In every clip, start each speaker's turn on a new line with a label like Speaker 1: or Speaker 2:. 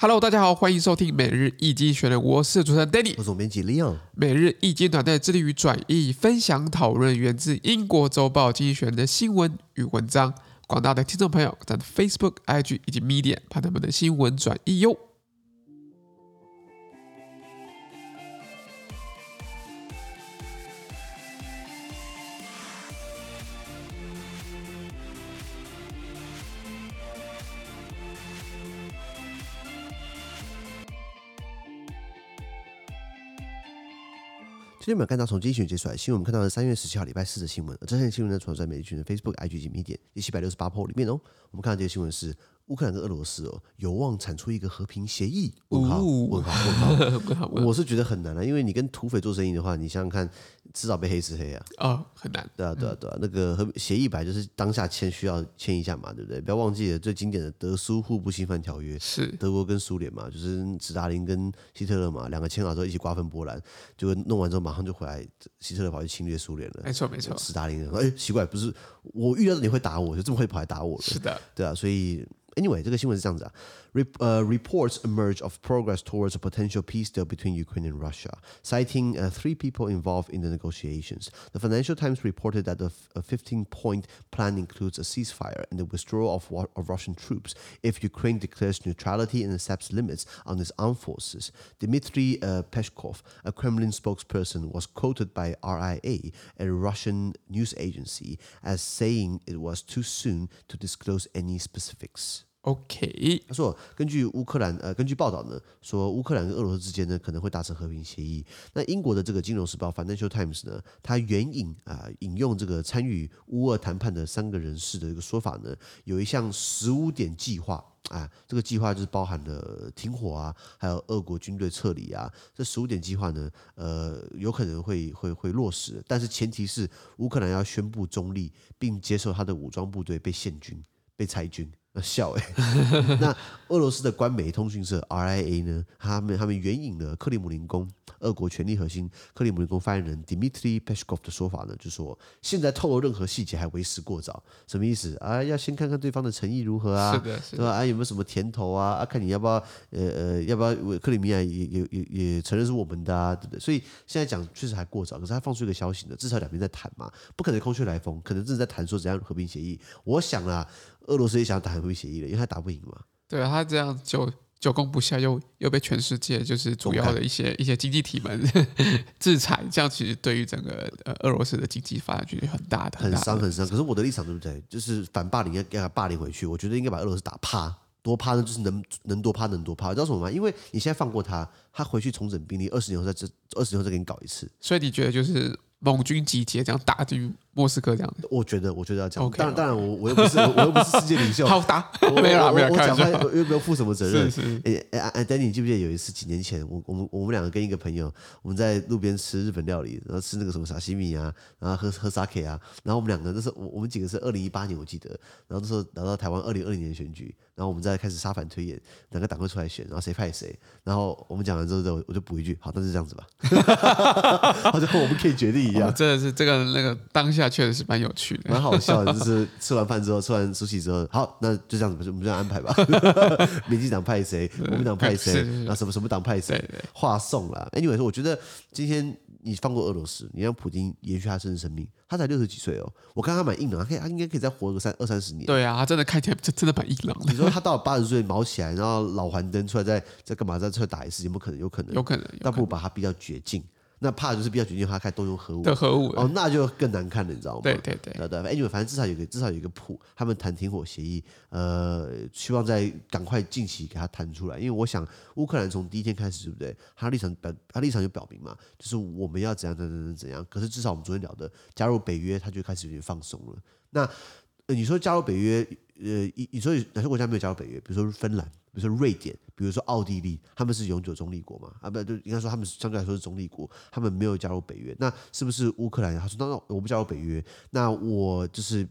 Speaker 1: Hello，大家好，欢迎收听每日易经选》的，我是主持人 Danny，
Speaker 2: 我是总编辑 Leon。
Speaker 1: 每日易经团队致力于转译、分享、讨论源自英国周报《经济学人》的新闻与文章。广大的听众朋友在 Facebook、IG 以及 Medium 看他们的新闻转译哟。
Speaker 2: 今天我们看到从经济学人接出来新闻，我们看到的三月十七号礼拜四的新闻。而这条新闻呢，传在每日群的 Facebook、IG 及 m e d i a 第七百六十八 p 里面哦。我们看到这个新闻是。乌克兰跟俄罗斯哦，有望产出一个和平协议？问号？问号？问号？我是觉得很难啊，因为你跟土匪做生意的话，你想想看，迟早被黑吃黑啊。
Speaker 1: 哦，很难。
Speaker 2: 对啊，对啊，对啊。那个和协议本来就是当下签，需要签一下嘛，对不对？不要忘记了最经典的德苏互不侵犯条约，是德国跟苏联嘛，就是斯大林跟希特勒嘛，两个签好之后一起瓜分波兰，结果弄完之后马上就回来，希特勒跑去侵略苏联了。没错，没错。斯大林，哎，奇怪，不是我预料到你会打我，就这么会跑来打我？是的，对啊，所以。Anyway，这个新闻是这样子啊。Uh, reports emerge of progress towards a potential peace deal between Ukraine and Russia, citing uh, three people involved in the negotiations. The Financial Times reported that the 15-point plan includes a ceasefire and the withdrawal of, of Russian troops if Ukraine declares neutrality and accepts limits on its armed forces. Dmitry uh, Peskov, a Kremlin spokesperson, was quoted by RIA, a Russian news agency, as saying it was too soon to disclose any specifics.
Speaker 1: OK，
Speaker 2: 他说，根据乌克兰呃，根据报道呢，说乌克兰跟俄罗斯之间呢可能会达成和平协议。那英国的这个《金融时报》（Financial Times） 呢，它援引啊、引用这个参与乌俄谈判的三个人士的一个说法呢，有一项十五点计划啊，这个计划就是包含了停火啊，还有俄国军队撤离啊。这十五点计划呢，呃，有可能会会会落实，但是前提是乌克兰要宣布中立，并接受他的武装部队被现军、被裁军。笑哎，那俄罗斯的官媒通讯社 RIA 呢？他们他们援引了克里姆林宫俄国权力核心克里姆林宫发言人 Dmitry Peskov 的说法呢，就说现在透露任何细节还为时过早。什么意思啊？要先看看对方的诚意如何啊？是的，是的，对吧？啊，有没有什么甜头啊？啊，看你要不要呃呃，要不要克里米亚也也也也承认是我们的啊？对不对？所以现在讲确实还过早。可是他放出一个消息呢，至少两边在谈嘛，不可能空穴来风，可能正在谈说怎样和平协议。我想啊。俄罗斯也想打和平协议了，因为他打不赢嘛。对啊，
Speaker 1: 他这样就久攻不下，又又被全世界就是主要的一些一些经济体们 制裁，这样其实对于整个呃俄罗斯的经济发展其实很大的，
Speaker 2: 很伤很伤。可是我的立场对不对？就是反霸凌要给他霸凌回去，我觉得应该把俄罗斯打趴，多趴呢就是能能多趴能多趴。你知道什么吗？因为你现在放过他，他回去重整兵力，二十年后再这二十年后再给你搞一次。
Speaker 1: 所以你觉得就是盟军集结这样打进？莫斯科这样，
Speaker 2: 我觉得，我觉得要这样。当然，当然，我我又不是，我又不是世界领袖。
Speaker 1: 好打，没有，没有，我讲话
Speaker 2: 又没有负什么责任。哎哎哎，Danny，你记不记得有一次几年前，我我们我们两个跟一个朋友，我们在路边吃日本料理，然后吃那个什么沙西米啊，然后喝喝 sake 啊，然后我们两个那时候我我们几个是二零一八年我记得，然后那时候来到台湾二零二零年选举，然后我们再开始沙盘推演，两个党会出来选，然后谁派谁，然后我们讲完之后，我就补一句，好，那就这样子吧，好像我们可以决定一样。
Speaker 1: 真的是这个那个当下确实是蛮有趣
Speaker 2: 的。蛮好笑的，就是 吃完饭之后，吃完苏西之后，好，那就这样子，我们这样安排吧。民进党派谁，国民党派谁，那什么什么党派谁，话送了。Anyway，说我觉得今天你放过俄罗斯，你让普京延续他甚至生命，他才六十几岁哦。我看他蛮硬朗，他可以，他应该可以再活个三二三十年。
Speaker 1: 对啊，他真的看起来真真的蛮硬朗的。
Speaker 2: 你说他到了八十岁毛起来，然后老还灯出来再再干嘛？再出来打一次，有没有可能？有可能，
Speaker 1: 有可能。
Speaker 2: 倒不如把他逼到绝境。那怕就是比较决定他开始动用核武，
Speaker 1: 的核武
Speaker 2: 哦，那就更难看了，你知道吗？
Speaker 1: 对对对，
Speaker 2: 对对，哎，反正至少有个至少有一个谱，他们谈停火协议，呃，希望在赶快近期给他谈出来，因为我想乌克兰从第一天开始，对不对？他立场表，他立场就表明嘛，就是我们要怎样怎样怎样怎样。可是至少我们昨天聊的加入北约，他就开始有点放松了。那、你说加入北约，呃，你你说哪些国家没有加入北约？比如说芬兰。比如说瑞典，比如说奥地利，他们是永久中立国嘛？啊，不，就应该说他们相对来说是中立国，他们没有加入北约。那是不是乌克兰？他说：“那我不加入北约，那我就是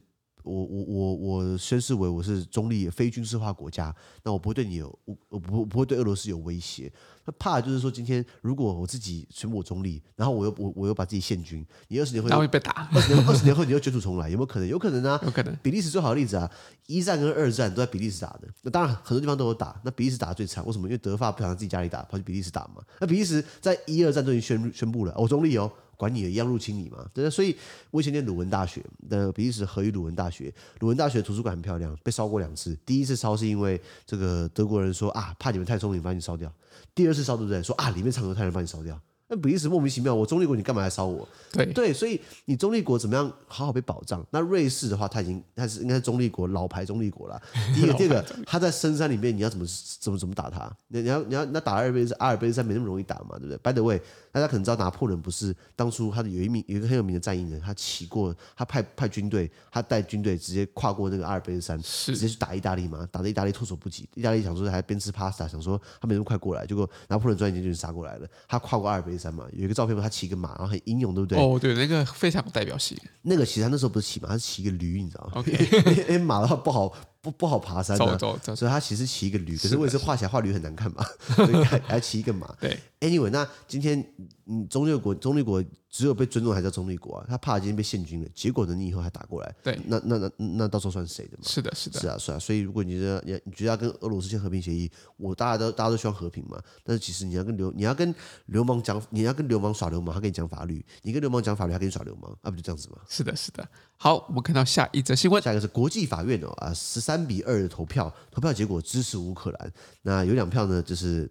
Speaker 2: 我我我我宣誓为我是中立非军事化国家，那我不会对你有我我不不会对俄罗斯有威胁。那怕就是说，今天如果我自己全部我中立，然后我又我我又把自己献军，你二十年后
Speaker 1: 会被打，
Speaker 2: 二十年二十年后你又卷土重来，有没有可能？有可能啊，
Speaker 1: 有可能。
Speaker 2: 比利时最好的例子啊，一战跟二战都在比利时打的。那当然很多地方都有打，那比利时打的最惨，为什么？因为德法不想自己家里打，跑去比利时打嘛。那比利时在一二战都已经宣宣布了，我中立哦。管你一样入侵你嘛，对，所以我以前念鲁文大学的比利时荷语鲁文大学，鲁文大学图书馆很漂亮，被烧过两次。第一次烧是因为这个德国人说啊，怕你们太聪明，把你烧掉。第二次烧对不对？说啊，里面藏犹太人，把你烧掉。那比利时莫名其妙，我中立国，你干嘛来烧我？
Speaker 1: 对
Speaker 2: 对，所以你中立国怎么样好好被保障？那瑞士的话，它已经它是应该是中立国，老牌中立国了。第一个，第二个，它在深山里面，你要怎么怎么怎么打它？你你要你要那打阿尔卑斯阿尔卑斯山没那么容易打嘛，对不对？By the way，大家可能知道拿破仑不是当初他的有一名有一个很有名的战役人，他骑过，他派派军队，他带军队直接跨过那个阿尔卑斯山，直接去打意大利嘛，打的意大利措手不及。意大利想说还边吃 pasta，想说他没那么快过来，结果拿破仑转眼间就杀过来了。他跨过阿尔卑斯山嘛，有一个照片。他骑个马，然后很英勇，对不对？
Speaker 1: 哦，对，那个非常有代表性。
Speaker 2: 那个其实他那时候不是骑马，他是骑个驴，你知道吗
Speaker 1: ？OK，
Speaker 2: 因为马的话不好不不好爬山的，
Speaker 1: 走走走，
Speaker 2: 所以他其实骑一个驴。可是我也是画起来画驴很难看嘛？所以还还骑一个马。
Speaker 1: 对
Speaker 2: ，Anyway，那今天嗯中立国中立国只有被尊重还叫中立国啊？他怕今天被献军了，结果呢，你以后还打过来，
Speaker 1: 对，
Speaker 2: 那那那那到时候算谁的嘛？
Speaker 1: 是的，是的，
Speaker 2: 是啊，是啊。所以如果你觉得你你觉得要跟俄罗斯签和平协议，我大家都大家都希望和平嘛。但是其实你要跟流你要跟流氓讲，你要跟流氓耍流氓，他跟你讲法律；你跟流氓讲法律，他跟你耍流氓，啊，不就这样子吗？
Speaker 1: 是的，是的。好，我们看到下一则新闻，
Speaker 2: 下一个是国际法院哦啊，十三三比二的投票，投票结果支持乌克兰。那有两票呢，就是。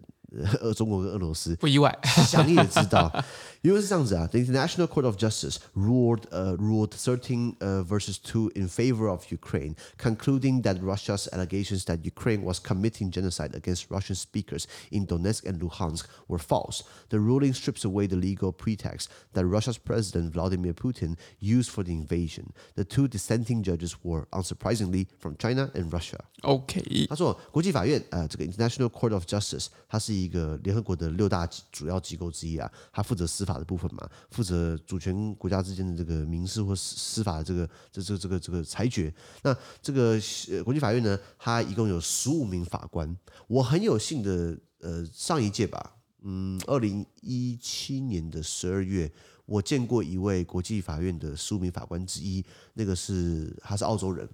Speaker 2: 呃，中国跟俄罗斯
Speaker 1: 不意外，
Speaker 2: 想你也知道，因为是这样子啊。The International Court of Justice ruled, uh, ruled thirteen uh, versus two in favor of Ukraine, concluding that Russia's allegations that Ukraine was committing genocide against Russian speakers in Donetsk and Luhansk were false. The ruling strips away the legal pretext that Russia's President Vladimir Putin used for the invasion. The two dissenting judges were, unsurprisingly, from China and Russia.
Speaker 1: OK，
Speaker 2: 他说，国际法院，呃，这个 International Court of Justice，它是 一个联合国的六大主要机构之一啊，它负责司法的部分嘛，负责主权国家之间的这个民事或司司法的这个这这这个这个裁决。那这个呃国际法院呢，它一共有十五名法官。我很有幸的，呃，上一届吧，嗯，二零一七年的十二月，我见过一位国际法院的十五名法官之一，那个是他是澳洲人。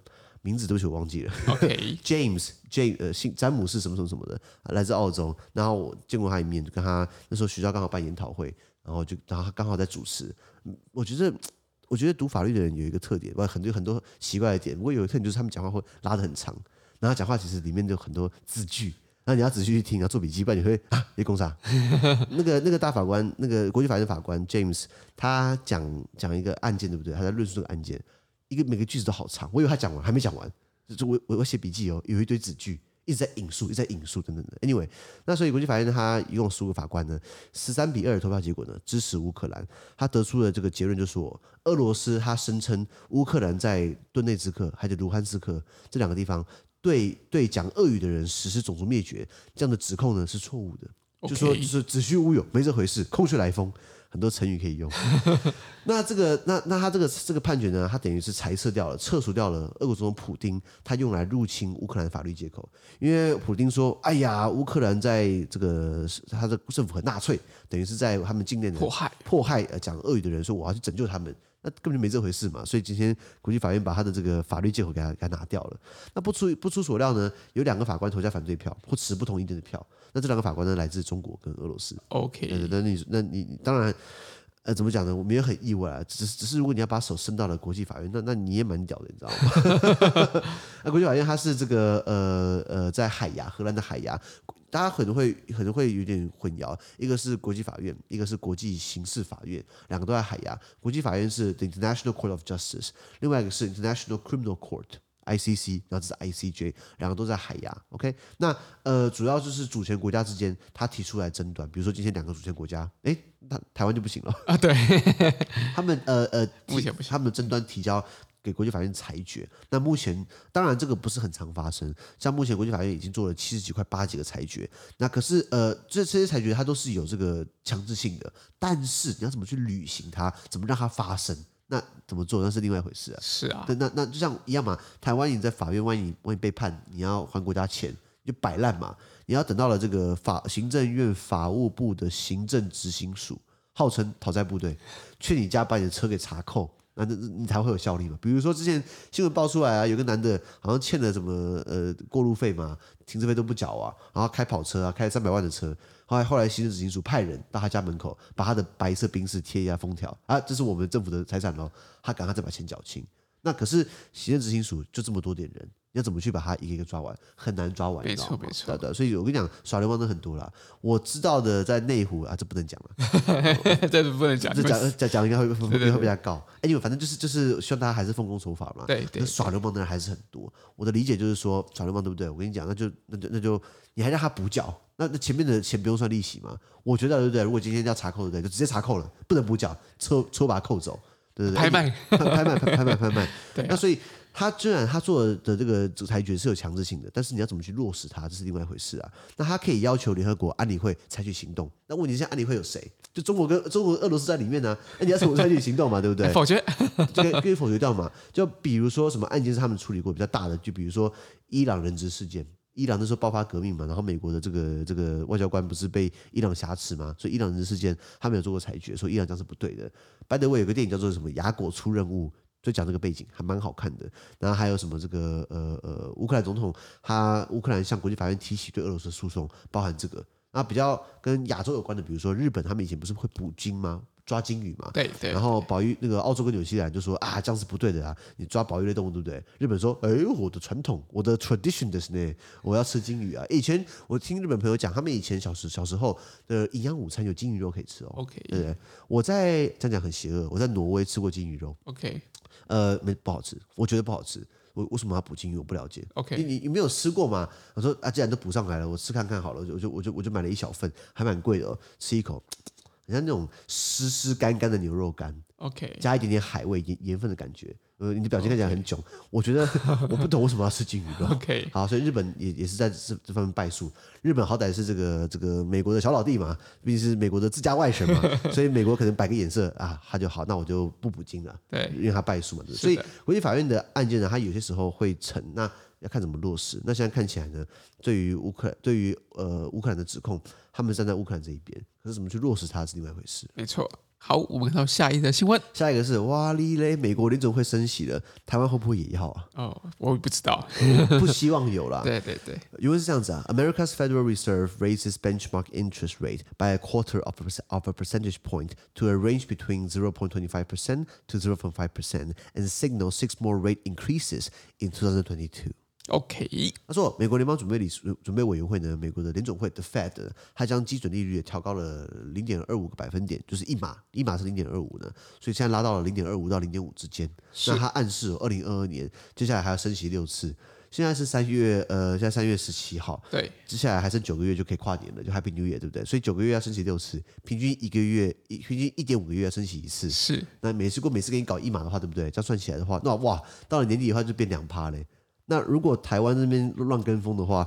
Speaker 2: 名字对不起，我忘记了。OK，James，James，呃，姓詹姆士什么什么什么的，来自澳洲。然后我见过他一面，就跟他那时候学校刚好办研讨会，然后就然后他刚好在主持。我觉得，我觉得读法律的人有一个特点，很多很多奇怪的点。不过有一个特点就是他们讲话会拉得很长，然后讲话其实里面就有很多字句，那你要仔细去听，要做笔记，不然你会啊，你攻啥？那个那个大法官，那个国际法院的法官 James，他讲讲一个案件，对不对？他在论述这个案件。一个每个句子都好长，我以为他讲完还没讲完，就我我我写笔记哦，有一堆子句一直在引述，一直在引述等等的。Anyway，那所以国际法院呢，他一共十五个法官呢，十三比二的投票结果呢，支持乌克兰。他得出的这个结论就是说，俄罗斯他声称乌克兰在顿内兹克还有卢汉斯克这两个地方对对讲俄语的人实施种族灭绝，这样的指控呢是错误的.就说就是子虚乌有，没这回事，空穴来风。很多成语可以用，那这个那那他这个这个判决呢，他等于是裁撤掉了，撤除掉了俄国总统普丁他用来入侵乌克兰法律借口，因为普丁说，哎呀，乌克兰在这个他的政府很纳粹，等于是在他们境内
Speaker 1: 迫害。
Speaker 2: 迫害呃讲俄语的人，说我要去拯救他们，那根本就没这回事嘛，所以今天国际法院把他的这个法律借口给他给他拿掉了。那不出不出所料呢，有两个法官投下反对票或持不同意见的票。那这两个法官呢，来自中国跟俄罗斯。
Speaker 1: OK，
Speaker 2: 那你那你当然，呃，怎么讲呢？我们也很意外啊。只是只是，如果你要把手伸到了国际法院，那那你也蛮屌的，你知道吗？那国际法院它是这个呃呃，在海牙，荷兰的海牙，大家可能会可能会有点混淆。一个是国际法院，一个是国际刑事法院，两个都在海牙。国际法院是 The International Court of Justice，另外一个是 International Criminal Court。ICC，然后这是 ICJ，两个都在海牙。OK，那呃，主要就是主权国家之间他提出来争端，比如说今天两个主权国家，诶，那台湾就不行了
Speaker 1: 啊。对，
Speaker 2: 他们呃呃，
Speaker 1: 目前不行，
Speaker 2: 他们的争端提交给国际法院裁决。那目前当然这个不是很常发生，像目前国际法院已经做了七十几块八几个裁决。那可是呃，这这些裁决它都是有这个强制性的，但是你要怎么去履行它，怎么让它发生？那怎么做那是另外一回事啊。
Speaker 1: 是啊，
Speaker 2: 那那就像一样嘛，台湾你在法院，万一万一被判，你要还国家钱，你就摆烂嘛。你要等到了这个法行政院法务部的行政执行署，号称讨债部队，去你家把你的车给查扣。那那你才会有效力嘛？比如说之前新闻爆出来啊，有个男的好像欠了什么呃过路费嘛，停车费都不缴啊，然后开跑车啊，开三百万的车，后来后来行政执行署派人到他家门口，把他的白色宾士贴一下封条啊，这是我们政府的财产喽，他赶快再把钱缴清。那可是行政执行署就这么多点人。要怎么去把它一个一个抓完？很难抓完，
Speaker 1: 没错没错。
Speaker 2: 对对，所以我跟你讲，耍流氓的很多啦。我知道的在内湖啊，这不能讲了，
Speaker 1: 这不能讲，
Speaker 2: 这讲讲讲应该会会会被他告。哎，因为反正就是就是希望大家还是奉公守法嘛。
Speaker 1: 对对。
Speaker 2: 耍流氓的人还是很多。我的理解就是说，耍流氓对不对？我跟你讲，那就那就那就你还让他补缴，那那前面的钱不用算利息吗？我觉得对不对？如果今天要查扣对不对？就直接查扣了，不能补缴，抽抽把它扣走，对不对？
Speaker 1: 拍卖
Speaker 2: 拍卖拍拍卖拍卖。
Speaker 1: 对。
Speaker 2: 那所以。他虽然他做的这个裁决是有强制性的，但是你要怎么去落实它，这是另外一回事啊。那他可以要求联合国安理会采取行动。那问题是，安理会有谁？就中国跟中国、俄罗斯在里面呢、啊？那你要怎么采取行动嘛？对不对？
Speaker 1: 否决，
Speaker 2: 这个可以否决掉嘛？就比如说什么案件是他们处理过比较大的，就比如说伊朗人质事件，伊朗那时候爆发革命嘛，然后美国的这个这个外交官不是被伊朗挟持嘛？所以伊朗人质事件他没有做过裁决，说伊朗这样是不对的。By the way，有个电影叫做什么《雅果出任务》。就讲这个背景还蛮好看的，然后还有什么这个呃呃乌克兰总统他乌克兰向国际法院提起对俄罗斯诉讼，包含这个。那比较跟亚洲有关的，比如说日本，他们以前不是会捕鲸吗？抓鲸鱼嘛。
Speaker 1: 对对。
Speaker 2: 然后保育那个澳洲跟纽西兰就说啊，这样是不对的啊，你抓保育类动物对不对？日本说，哎，我的传统，我的 tradition 的是呢，我要吃鲸鱼啊。以前我听日本朋友讲，他们以前小时小时候的营养午餐有鲸鱼肉可以吃哦。
Speaker 1: OK。
Speaker 2: 对不对？我在这样讲很邪恶，我在挪威吃过鲸鱼肉。
Speaker 1: OK。
Speaker 2: 呃，没不好吃，我觉得不好吃。我为什么要补金鱼？我不了解。
Speaker 1: OK，
Speaker 2: 你你你没有吃过吗？我说啊，既然都补上来了，我吃看看好了。我就我就我就我就买了一小份，还蛮贵的哦。吃一口，很像那种湿湿干干的牛肉干。
Speaker 1: OK，
Speaker 2: 加一点点海味盐盐分的感觉。呃，你的表情看起来很囧.我觉得 我不懂为什么要吃鲸鱼肉。
Speaker 1: OK，
Speaker 2: 好，所以日本也也是在这这方面败诉。日本好歹是这个这个美国的小老弟嘛，毕竟是美国的自家外甥嘛，所以美国可能摆个眼色啊，他就好，那我就不补金了。
Speaker 1: 对，
Speaker 2: 因为他败诉嘛，对。所以国际法院的案件呢，他有些时候会成，那要看怎么落实。那现在看起来呢，对于乌克兰，对于呃乌克兰的指控，他们站在乌克兰这一边，可是怎么去落实它是另外一回事。
Speaker 1: 没错。好，我们看到下一则新闻。
Speaker 2: 下一个是哇哩嘞，美国联总会升息了，台湾会不会也要啊？
Speaker 1: 哦，我也不知道，
Speaker 2: 不希望有啦。
Speaker 1: 对对对，
Speaker 2: 因为是这样子啊，America's Federal Reserve raises benchmark interest rate by a quarter of a, of a percentage point to a range between 0.25 percent to 0.5 percent and signals six more rate increases in 2022.
Speaker 1: OK，
Speaker 2: 他说，美国联邦准备理准备委员会呢，美国的联总会的 Fed，它将基准利率调高了零点二五个百分点，就是一码，一码是零点二五呢，所以现在拉到了零点二五到零点五之间。那它暗示二零二二年接下来还要升息六次。现在是三月，呃，现在三月十七号，
Speaker 1: 对，
Speaker 2: 接下来还剩九个月就可以跨年了，就 Happy New Year，对不对？所以九个月要升息六次，平均一个月一平均一点五个月要升息一次。
Speaker 1: 是，
Speaker 2: 那每次过每次给你搞一码的话，对不对？这样算起来的话，那哇，到了年底的话就变两趴嘞。那如果台湾这边乱跟风的话，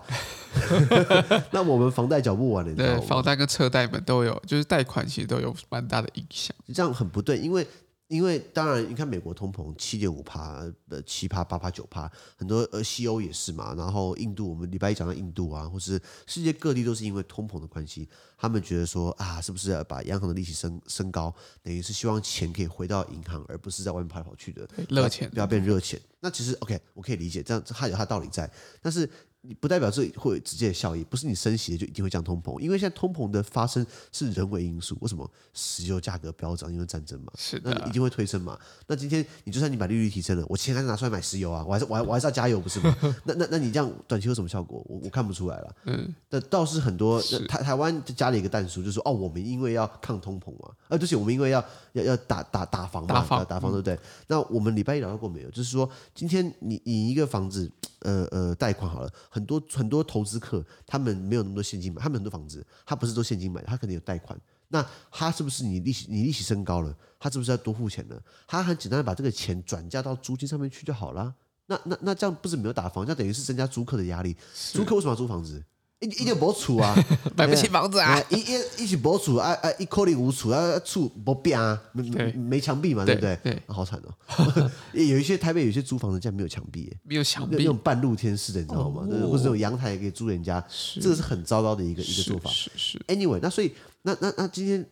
Speaker 2: 那我们房贷缴不完了，
Speaker 1: 对，房贷跟车贷们都有，就是贷款其实都有蛮大的影响，
Speaker 2: 这样很不对，因为。因为当然，你看美国通膨七点五趴，呃，七趴、八趴、九趴，很多呃西欧也是嘛。然后印度，我们礼拜一讲到印度啊，或是世界各地都是因为通膨的关系，他们觉得说啊，是不是要把央行的利息升升高，等于是希望钱可以回到银行，而不是在外面跑来跑去的
Speaker 1: 热钱，
Speaker 2: 不要变热钱。那其实 OK，我可以理解，这样它有它道理在，但是。你不代表这会有直接的效益，不是你升息就一定会降通膨，因为现在通膨的发生是人为因素。为什么石油价格飙涨？因为战争嘛，
Speaker 1: 是的，
Speaker 2: 那一定会推升嘛。那今天你就算你把利率提升了，我钱还是拿出来买石油啊，我还是我还我还是要加油，不是吗？那那那你这样短期有什么效果？我我看不出来了。嗯，那倒是很多台台湾加了一个弹书，就是说哦，我们因为要抗通膨嘛，而且我们因为要要要打打打房嘛，打房打房对不对？嗯、那我们礼拜一聊到过没有？就是说今天你你一个房子。呃呃，贷款好了，很多很多投资客，他们没有那么多现金买，他们很多房子，他不是都现金买，他可能有贷款。那他是不是你利息你利息升高了，他是不是要多付钱呢？他很简单的把这个钱转嫁到租金上面去就好了。那那那这样不是没有打房，这样等于是增加租客的压力。租客为什么要租房子？一一点没厝啊，
Speaker 1: 买不起房子啊，
Speaker 2: 一一一起没厝啊啊，一颗粒无厝啊，厝没变啊，没没墙壁嘛，对不对？对，好惨哦。有一些台北有些租房子竟然没有墙壁，
Speaker 1: 没有墙壁，
Speaker 2: 那种半露天式的，你知道吗？或者那种阳台可以租人家，这个是很糟糕的一个一个做法。
Speaker 1: 是是。
Speaker 2: Anyway，那所以那那那今天。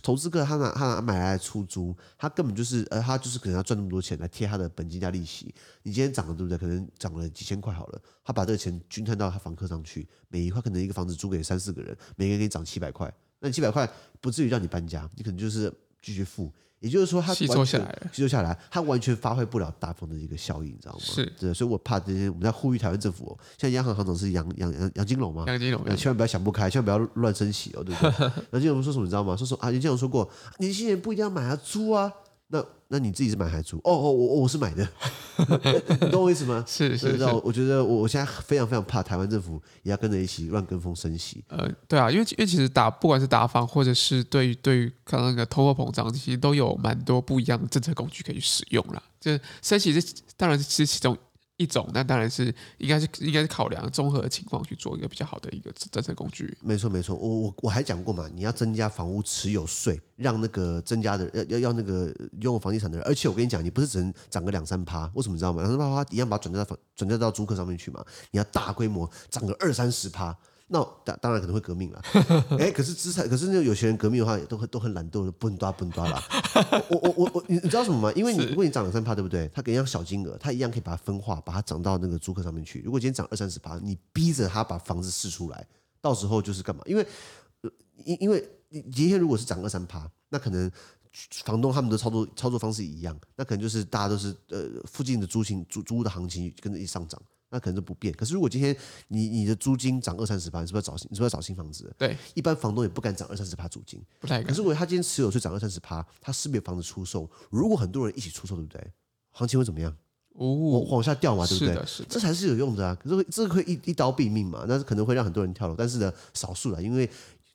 Speaker 2: 投资客他拿他拿买来出租，他根本就是呃，他就是可能要赚那么多钱来贴他的本金加利息。你今天涨了对不对？可能涨了几千块好了，他把这个钱均摊到他房客上去，每一块可能一个房子租给三四个人，每个人给你涨七百块，那七百块不至于让你搬家，你可能就是继续付。也就是说，它吸收下来，吸收下来，它完全发挥不了大风的一个效应，你知道吗？
Speaker 1: 是，
Speaker 2: 对，所以我怕这些，我们在呼吁台湾政府，现在央行行长是杨杨杨杨金龙吗？
Speaker 1: 杨金龙，
Speaker 2: 千万不要想不开，千万不要乱升息哦，对不对？杨金龙说什么？你知道吗？说说啊，杨金龙说过，年轻人不一定要买啊，租啊。那那你自己是买还是租？哦哦，我我是买的，你懂我意思吗？
Speaker 1: 是是是，
Speaker 2: 我觉得我我现在非常非常怕台湾政府也要跟着一起乱跟风升息。
Speaker 1: 呃，对啊，因为因为其实打不管是打房或者是对于对于刚刚那个通货膨胀，其实都有蛮多不一样的政策工具可以去使用了。就是升息是当然是其中。一种，那当然是应该是应该是考量综合的情况去做一个比较好的一个政策工具。
Speaker 2: 没错没错，我我我还讲过嘛，你要增加房屋持有税，让那个增加的要要要那个拥有房地产的人，而且我跟你讲，你不是只能涨个两三趴，为什么你知道吗？两三趴一样把它转嫁到房转嫁到租客上面去嘛，你要大规模涨个二三十趴。那当当然可能会革命了，哎，可是资产，可是那有些人革命的话，也都很都很懒惰的，不能抓不能抓了。我我我我，你你知道什么吗？因为你如果你涨两三趴，对不对？他给一样小金额，他一样可以把它分化，把它涨到那个租客上面去。如果今天涨二三十趴，你逼着他把房子释出来，到时候就是干嘛？因为因因为你今天如果是涨二三趴，那可能房东他们的操作操作方式一样，那可能就是大家都是呃附近的租金租租屋的行情跟着一上涨。那可能就不变。可是如果今天你你的租金涨二三十趴，你是不是要找你是不是要找新房子？
Speaker 1: 对，
Speaker 2: 一般房东也不敢涨二三十趴租金。
Speaker 1: 不太。
Speaker 2: 可是如果他今天持有税涨二三十趴，他势必有房子出售。如果很多人一起出售，对不对？行情会怎么样？哦，往下掉嘛，对不对？
Speaker 1: 是的，是的。
Speaker 2: 这才是有用的啊。可是这个会一一刀毙命嘛？那是可能会让很多人跳楼，但是呢，少数了，因为。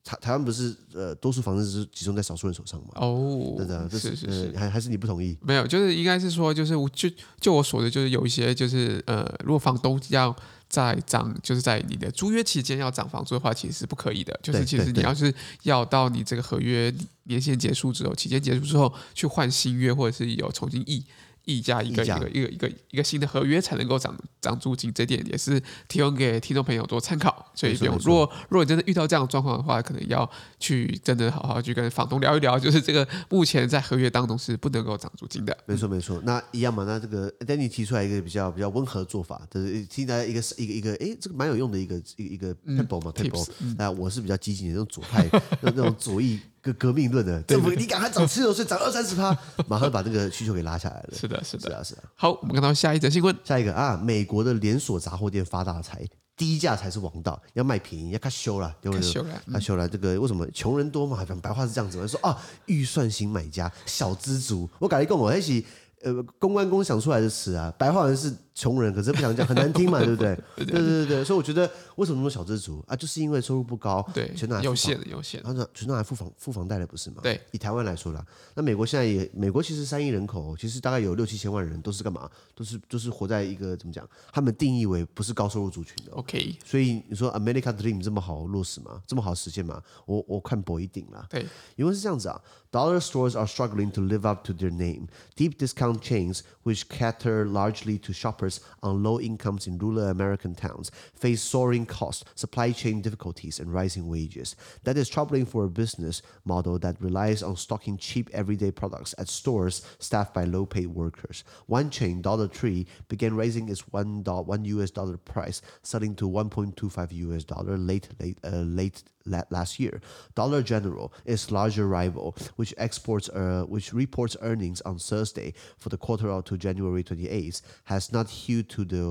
Speaker 2: 台台湾不是呃，多数房子是集中在少数人手上嘛？哦，对的，是是是，还还是你不同意？
Speaker 1: 没有，就是应该是说，就是我就就我所知，就是有一些就是呃，如果房东要在涨，就是在你的租约期间要涨房租的话，其实是不可以的。就是其实你要是要到你这个合约年限结束之后，期间结束之后去换新约，或者是有重新议。议价一个一个一个一个一个新的合约才能够涨涨租金，这点也是提供给听众朋友做参考。所以不用，如果如果真的遇到这样的状况的话，可能要去真的好好去跟房东聊一聊，就是这个目前在合约当中是不能够涨租金的。
Speaker 2: 没错没错，那一样嘛。那这个 Danny 提出来一个比较比较温和的做法，就是提出来一个一个一个，哎，这个蛮有用的一个一个一个 table 嘛 table。那我是比较激进的那种左派，那那种左翼。革革命论的政府，你赶快涨七十岁，涨二三十趴，马上把这个需求给拉下来了。
Speaker 1: 是的，是的，
Speaker 2: 是啊，是啊。
Speaker 1: 好，我们看到下一则新闻。
Speaker 2: 下一个啊，美国的连锁杂货店发大财，低价才是王道，要卖便宜，要开修了，开修了，开修了。这个为什么穷人多嘛？反白话是这样子嘛，说啊，预算型买家，小资族。我改一个我一起呃，公关公想出来的词啊，白话文是。穷人可是不想讲，很难听嘛，对不对？对对对对，所以我觉得为什么那么小资族啊，就是因为收入不高，
Speaker 1: 对，全拿来有限有限，
Speaker 2: 然后全拿来付房付房贷的不是吗？
Speaker 1: 对，
Speaker 2: 以台湾来说啦，那美国现在也，美国其实三亿人口，其实大概有六七千万人都是干嘛？都是都是活在一个怎么讲？他们定义为不是高收入族群的。
Speaker 1: OK，
Speaker 2: 所以你说 America Dream 这么好落实吗？这么好实现吗？我我看不一定啦。
Speaker 1: 对，
Speaker 2: 因为是这样子啊，Dollar stores are struggling to live up to their name. Deep discount chains, which cater largely to shoppers on low incomes in rural American towns face soaring costs, supply chain difficulties, and rising wages. That is troubling for a business model that relies on stocking cheap everyday products at stores staffed by low paid workers. One chain, Dollar Tree, began raising its one, one US dollar price, selling to 1.25 US dollar late, late, uh, late last year. Dollar General, its larger rival, which exports, uh, which reports earnings on Thursday for the quarter out to January 28th, has not hewed to the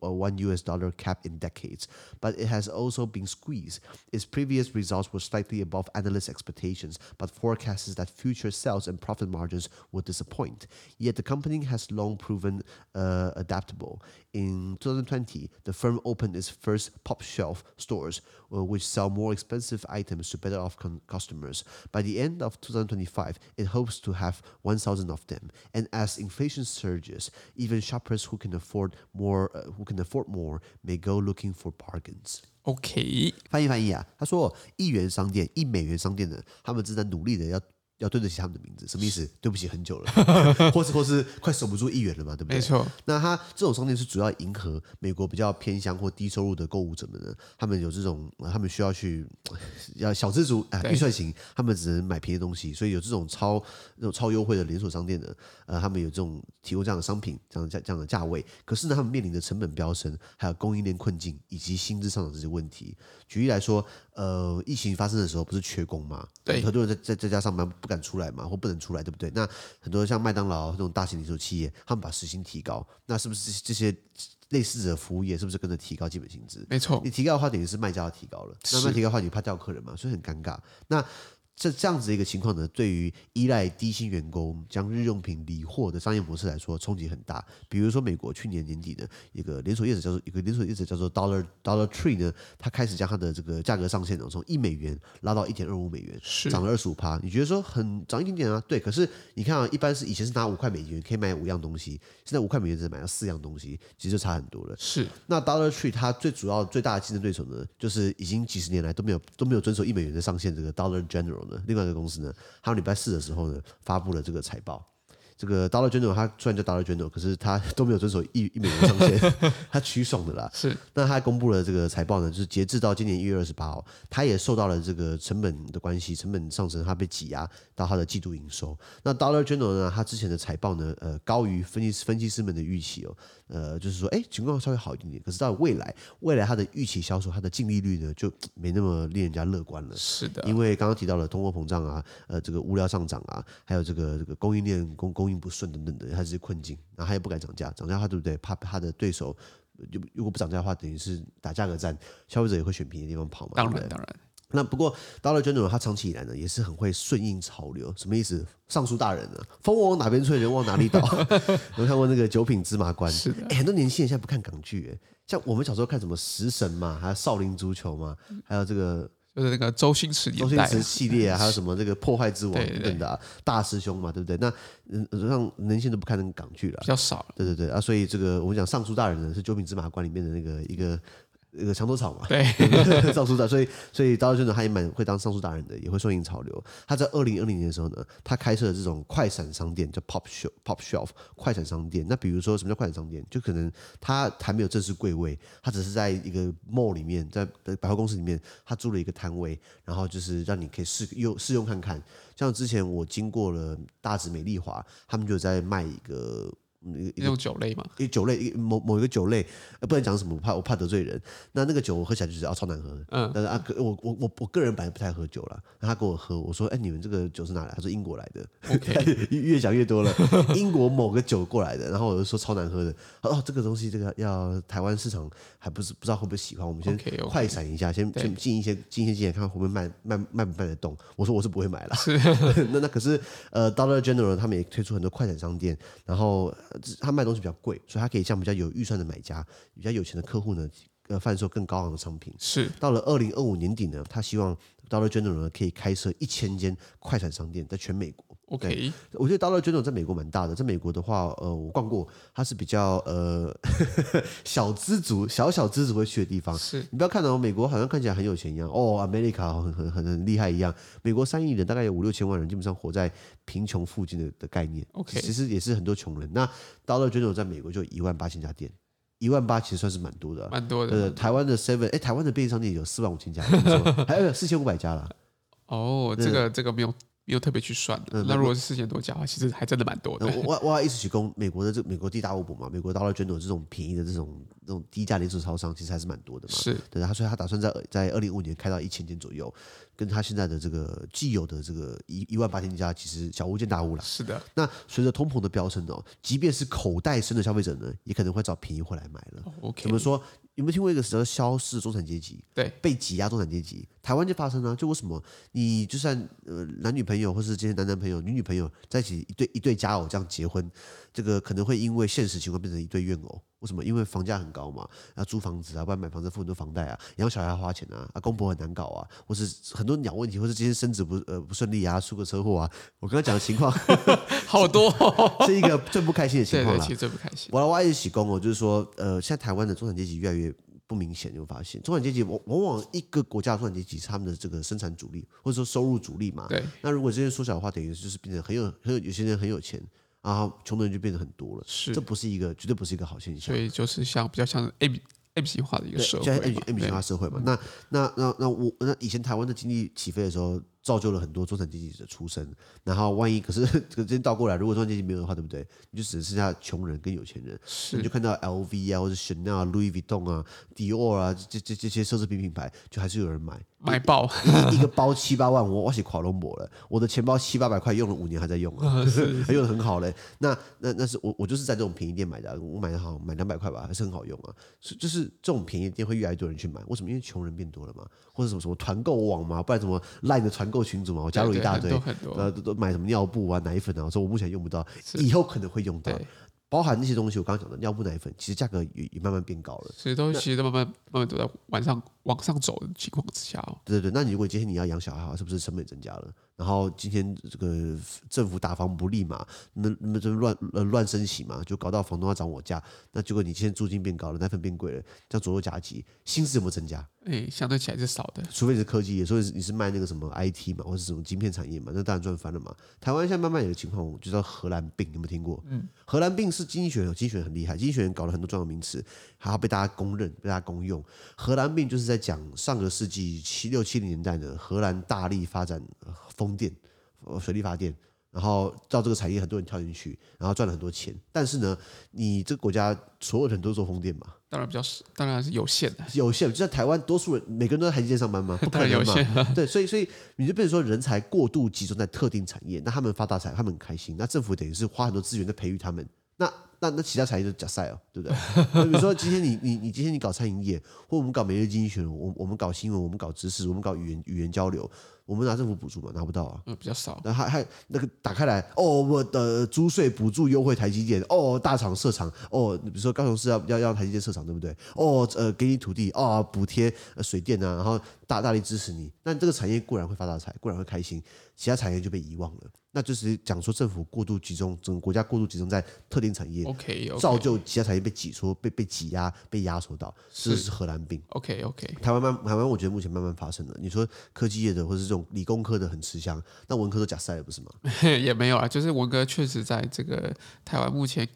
Speaker 2: one US dollar cap in decades, but it has also been squeezed. Its previous results were slightly above analyst expectations, but forecasts that future sales and profit margins would disappoint. Yet the company has long proven uh, adaptable. In 2020, the firm opened its first pop shelf stores, uh, which sell more expensive items to better off customers. By the end of 2025, it hopes to have 1,000 of them. And as inflation surges, even shoppers who can afford more, uh, who can afford more, may go looking for bargains.
Speaker 1: OK，
Speaker 2: 翻译翻译啊，他说一元商店、一美元商店呢，他们正在努力的要。 要对得起他们的名字，什么意思？对不起，很久了，或是或是快守不住一元了嘛，对不对？
Speaker 1: 没错。
Speaker 2: 那他这种商店是主要迎合美国比较偏乡或低收入的购物者们呢，他们有这种，他们需要去 要小资族啊，预算型，他们只能买便宜的东西，所以有这种超那种超优惠的连锁商店呢，呃，他们有这种提供这样的商品，这样价这样的价位。可是呢，他们面临的成本飙升，还有供应链困境以及薪资上涨这些问题。举例来说，呃，疫情发生的时候不是缺工吗？
Speaker 1: 对，
Speaker 2: 很多人在在在家上班不敢出来嘛，或不能出来，对不对？那很多像麦当劳这种大型零售企业，他们把时薪提高，那是不是这些类似的服务业是不是跟着提高基本薪资？
Speaker 1: 没错，
Speaker 2: 你提高的话，等于是卖家要提高了，那卖提高的话，你怕掉客人嘛，所以很尴尬。那这这样子的一个情况呢，对于依赖低薪员工将日用品理货的商业模式来说，冲击很大。比如说，美国去年年底的一个连锁业者叫做一个连锁业者叫做 Dollar Dollar Tree 呢，它开始将它的这个价格上限呢，从一美元拉到一点二五美元，是涨了二十五趴。你觉得说很涨一点点啊？对，可是你看啊，一般是以前是拿五块美元可以买五样东西，现在五块美元只能买到四样东西，其实就差很多了。
Speaker 1: 是。
Speaker 2: 那 Dollar Tree 它最主要最大的竞争对手呢，就是已经几十年来都没有都没有遵守一美元的上限，这个 Dollar General。另外一个公司呢，他们礼拜四的时候呢，发布了这个财报。这个 Dollar General，它虽然叫 Dollar General，可是他都没有遵守一一美元上限，他取爽的啦。
Speaker 1: 是。
Speaker 2: 那他公布了这个财报呢，就是截至到今年一月二十八号，他也受到了这个成本的关系，成本上升，他被挤压到他的季度营收。那 Dollar General 呢，他之前的财报呢，呃，高于分析分析师们的预期哦。呃，就是说，哎，情况稍微好一点点。可是到未来，未来他的预期销售，他的净利率呢，就没那么令人家乐观了。
Speaker 1: 是的，
Speaker 2: 因为刚刚提到了通货膨胀啊，呃，这个物料上涨啊，还有这个这个供应链供供应不顺等等的，它这些困境，然后它也不敢涨价，涨价的话对不对？怕他的对手，就如果不涨价的话，等于是打价格战，消费者也会选便宜的地方跑嘛。
Speaker 1: 当然，当然。
Speaker 2: 那不过，Dollar General 他长期以来呢，也是很会顺应潮流。什么意思？尚书大人呢、啊，风往哪边吹，人往哪里倒。有看过那个《九品芝麻官》？是的。哎，很多年轻人现在不看港剧，哎，像我们小时候看什么《食神》嘛，还有《少林足球》嘛，还有这个
Speaker 1: 就是那个周星驰
Speaker 2: 周星驰系列啊，还有什么这个《破坏之王》等等的大师兄嘛，对不对？那嗯，让年轻人都不看那个港剧了，
Speaker 1: 比较少。对
Speaker 2: 对对啊，所以这个我们讲尚书大人呢，是《九品芝麻官》里面的那个一个。那个墙头草嘛，
Speaker 1: 对，
Speaker 2: 尚书大，所以所以 Dollar General 他也蛮会当上书达人的，也会顺应潮流。他在二零二零年的时候呢，他开设了这种快闪商店，叫 Pop Shelf Pop Shelf 快闪商店。那比如说什么叫快闪商店？就可能他还没有正式柜位，他只是在一个 mall 里面，在百货公司里面，他租了一个摊位，然后就是让你可以试用试用看看。像之前我经过了大直美丽华，他们就在卖一个。
Speaker 1: 一种酒类嘛，
Speaker 2: 一酒类，一某某一个酒类，不能讲什么，我怕我怕得罪人。那那个酒我喝起来就是啊超难喝。嗯，但是啊，我我我我个人本来不太喝酒了，他给我喝，我说哎，你们这个酒是哪来？他说英国来的。OK，越讲越多了，英国某个酒过来的，然后我就说超难喝的。哦，这个东西这个要台湾市场还不是不知道会不会喜欢，我们先快闪一下，先先进一些进一些进来看看会不会卖卖卖不卖得动。我说我是不会买了。那那可是呃，Dollar General 他们也推出很多快闪商店，然后。他卖东西比较贵，所以他可以向比较有预算的买家、比较有钱的客户呢，呃，贩售更高昂的商品。
Speaker 1: 是到
Speaker 2: 了二零二五年底呢，他希望 Dollar General 呢可以开设一千间快闪商店，在全美国。
Speaker 1: OK，
Speaker 2: 我觉得 Dollar General 在美国蛮大的，在美国的话，呃，我逛过，它是比较呃 小资族、小小资族会去的地方。
Speaker 1: 是
Speaker 2: 你不要看到美国好像看起来很有钱一样，哦，America 很很很很厉害一样。美国三亿人，大概有五六千万人，基本上活在贫穷附近的的概念。
Speaker 1: OK，
Speaker 2: 其实也是很多穷人。那 Dollar General 在美国就一万八千家店，一万八其实算是蛮多的，
Speaker 1: 蛮多的。
Speaker 2: 呃，台湾的 Seven，哎，台湾的便利商店有四万五千家，还有四千五百家了。
Speaker 1: 哦，这个这个没有。没有特别去算的，那如果是四千多家的话，其实还真的蛮多的。
Speaker 2: 我我要一直去攻美国的这美国地大物博嘛，美国 Dollar General 这种便宜的这种这种低价连锁超商，其实还是蛮多的嘛。
Speaker 1: 是，
Speaker 2: 对，他所以他打算在在二零二五年开到一千间左右，跟他现在的这个既有的这个一一万八千家，其实小巫见大巫了。
Speaker 1: 是的。
Speaker 2: 那随着通膨的飙升哦，即便是口袋深的消费者呢，也可能会找便宜货来买了。
Speaker 1: OK。
Speaker 2: 怎么说？有没有听过一个词叫消失中产阶级？
Speaker 1: 对，
Speaker 2: 被挤压中产阶级，台湾就发生了。就为什么你就算呃男女朋友，或是这些男男朋友、女女朋友在一起一对一对佳偶这样结婚，这个可能会因为现实情况变成一对怨偶。为什么？因为房价很高嘛，要租房子啊，不然买房子付很多房贷啊，养小孩要花钱啊，啊，公婆很难搞啊，或是很多鸟问题，或是今天生子不呃不顺利啊，出个车祸啊，我刚刚讲的情况
Speaker 1: 好多、哦，
Speaker 2: 是一个最不开心的情况了。
Speaker 1: 其实最不开心。
Speaker 2: 我来挖一起供哦，就是说，呃，现在台湾的中产阶级越来越。不明显，你会发现中产阶级往往往一个国家的中产阶级是他们的这个生产主力，或者说收入主力嘛。
Speaker 1: 对。
Speaker 2: 那如果这些缩小的话，等于就是变成很有很有有些人很有钱啊，穷的人就变得很多了。
Speaker 1: 是。
Speaker 2: 这不是一个绝对不是一个好现象。
Speaker 1: 所以就是像比较像 M M 型化的一个社会。对
Speaker 2: ，M M 型化社会嘛。那那那那我那以前台湾的经济起飞的时候。造就了很多中产阶级的出身，然后万一可是 可真倒过来，如果中产阶级没有的话，对不对？你就只剩下穷人跟有钱人，是你就看到 LV 啊，或者 Chanel 啊、Louis Vuitton 啊、Dior 啊，这这这些奢侈品品牌，就还是有人买。
Speaker 1: 买包
Speaker 2: 一个包七八万，我我写垮龙膜了。我的钱包七八百块，用了五年还在用啊 还用的很好嘞。那那那是我我就是在这种便宜店买的，我买的好买两百块吧，还是很好用啊。是就是这种便宜店会越来越多人去买，为什么？因为穷人变多了嘛，或者什么什么团购网嘛，不然什么 Line 的团购群组嘛，我加入一大堆，呃都都买什么尿布啊、奶粉啊，我说我目前用不到，以后可能会用到。包含那些东西，我刚刚讲的尿布、奶粉，其实价格也也慢慢变高了。
Speaker 1: 所以都其实都慢慢慢慢都在往上往上走的情况之下哦。
Speaker 2: 对对对，那你如果今天你要养小孩，是不是成本增加了？然后今天这个政府打房不利嘛，那那就乱呃乱升息嘛，就搞到房东要涨我价，那结果你现在租金变高了，奶粉变贵了，这样左右夹击，薪资有没有增加？
Speaker 1: 哎，相对起来是少的，
Speaker 2: 除非是科技业，所以你是卖那个什么 IT 嘛，或者是什么晶片产业嘛，那当然赚翻了嘛。台湾现在慢慢有个情况，我就叫荷兰病，有没有听过？嗯，荷兰病是经济学，经济学很厉害，经济学人搞了很多专有名词，还要被大家公认，被大家公用。荷兰病就是在讲上个世纪七六七零年代呢，荷兰大力发展风电、水力发电。然后到这个产业，很多人跳进去，然后赚了很多钱。但是呢，你这个国家所有人都做风电嘛？
Speaker 1: 当然比较少，当然是有限的。
Speaker 2: 有限，就在台湾，多数人每个人都在台积电上班吗？不可能嘛。有限。对，所以所以你就变成说，人才过度集中在特定产业，那他们发大财，他们很开心。那政府等于是花很多资源在培育他们。那那那其他产业就假赛哦，对不对？比如说今天你你你今天你搞餐饮业，或我们搞每日经济学，我我们搞新闻，我们搞知识，我们搞语言语言交流。我们拿政府补助嘛？拿不到啊，
Speaker 1: 嗯，比较少。
Speaker 2: 那还还那个打开来，哦，我的租税补助优惠台积电，哦，大厂设厂，哦，你比如说高雄市要要要台积电设厂，对不对？哦，呃，给你土地，哦，补贴水电啊，然后大大力支持你，那这个产业固然会发大财，固然会开心，其他产业就被遗忘了。那就是讲说政府过度集中，整个国家过度集中在特定产业
Speaker 1: ，OK，, okay.
Speaker 2: 造就其他产业被挤出、被被挤压、被压缩到，这是荷兰病。
Speaker 1: OK OK，
Speaker 2: 台湾慢台湾，我觉得目前慢慢发生了。你说科技业的，或者是这种理工科的很吃香，那文科都假赛了，不是吗？
Speaker 1: 也没有啊，就是文科确实在这个台湾目前。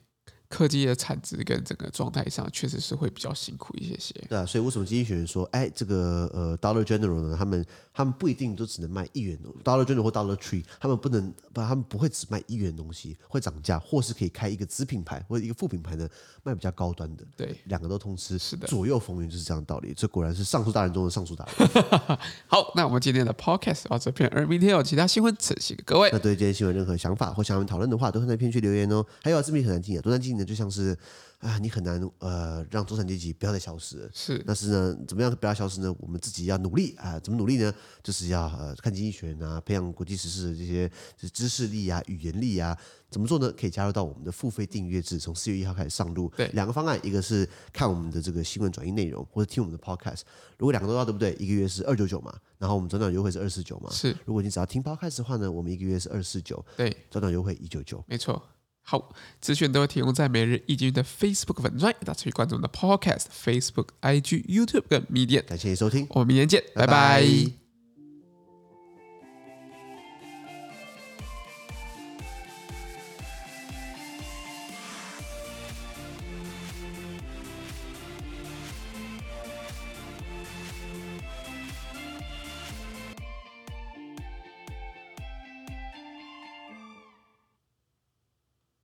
Speaker 1: 科技的产值跟整个状态上，确实是会比较辛苦一些些。
Speaker 2: 对啊，所以为什么经济学人说，哎，这个呃，Dollar General 呢？他们他们不一定都只能卖一元，Dollar General 或 Dollar Tree，他们不能不，他们不会只卖一元东西，会涨价，或是可以开一个子品牌或者一个副品牌呢，卖比较高端的。
Speaker 1: 对，两
Speaker 2: 个都通吃，
Speaker 1: 是的，
Speaker 2: 左右逢源就是这样的道理。这果然是上述大人中的上述大人。
Speaker 1: 好，那我们今天的 Podcast 到这边，而明天有其他新闻呈现给各位。
Speaker 2: 那对今天新闻任何想法或想要讨论的话，都可以在片区留言哦。还有，这边很难听啊，多难听呢，就像是。啊，你很难呃让中产阶级不要再消失了。
Speaker 1: 是，
Speaker 2: 但是呢，怎么样不要消失呢？我们自己要努力啊！怎么努力呢？就是要呃看经济学啊，培养国际时事的这些知识力啊、语言力啊。怎么做呢？可以加入到我们的付费订阅制，从四月一号开始上路。
Speaker 1: 对，
Speaker 2: 两个方案，一个是看我们的这个新闻转译内容，或者听我们的 podcast。如果两个都要，对不对？一个月是二九九嘛，然后我们转转优惠是二四九嘛。
Speaker 1: 是，
Speaker 2: 如果你只要听 podcast 的话呢，我们一个月是二四九。
Speaker 1: 对，
Speaker 2: 转转优惠一九九。
Speaker 1: 没错。好，资讯都会提供在每日一经的 Facebook 粉专，大家可以关注我们的 Podcast、Facebook、IG、YouTube 跟 Medium。
Speaker 2: 感谢你收听，
Speaker 1: 我们明天见，拜拜。
Speaker 2: 拜拜。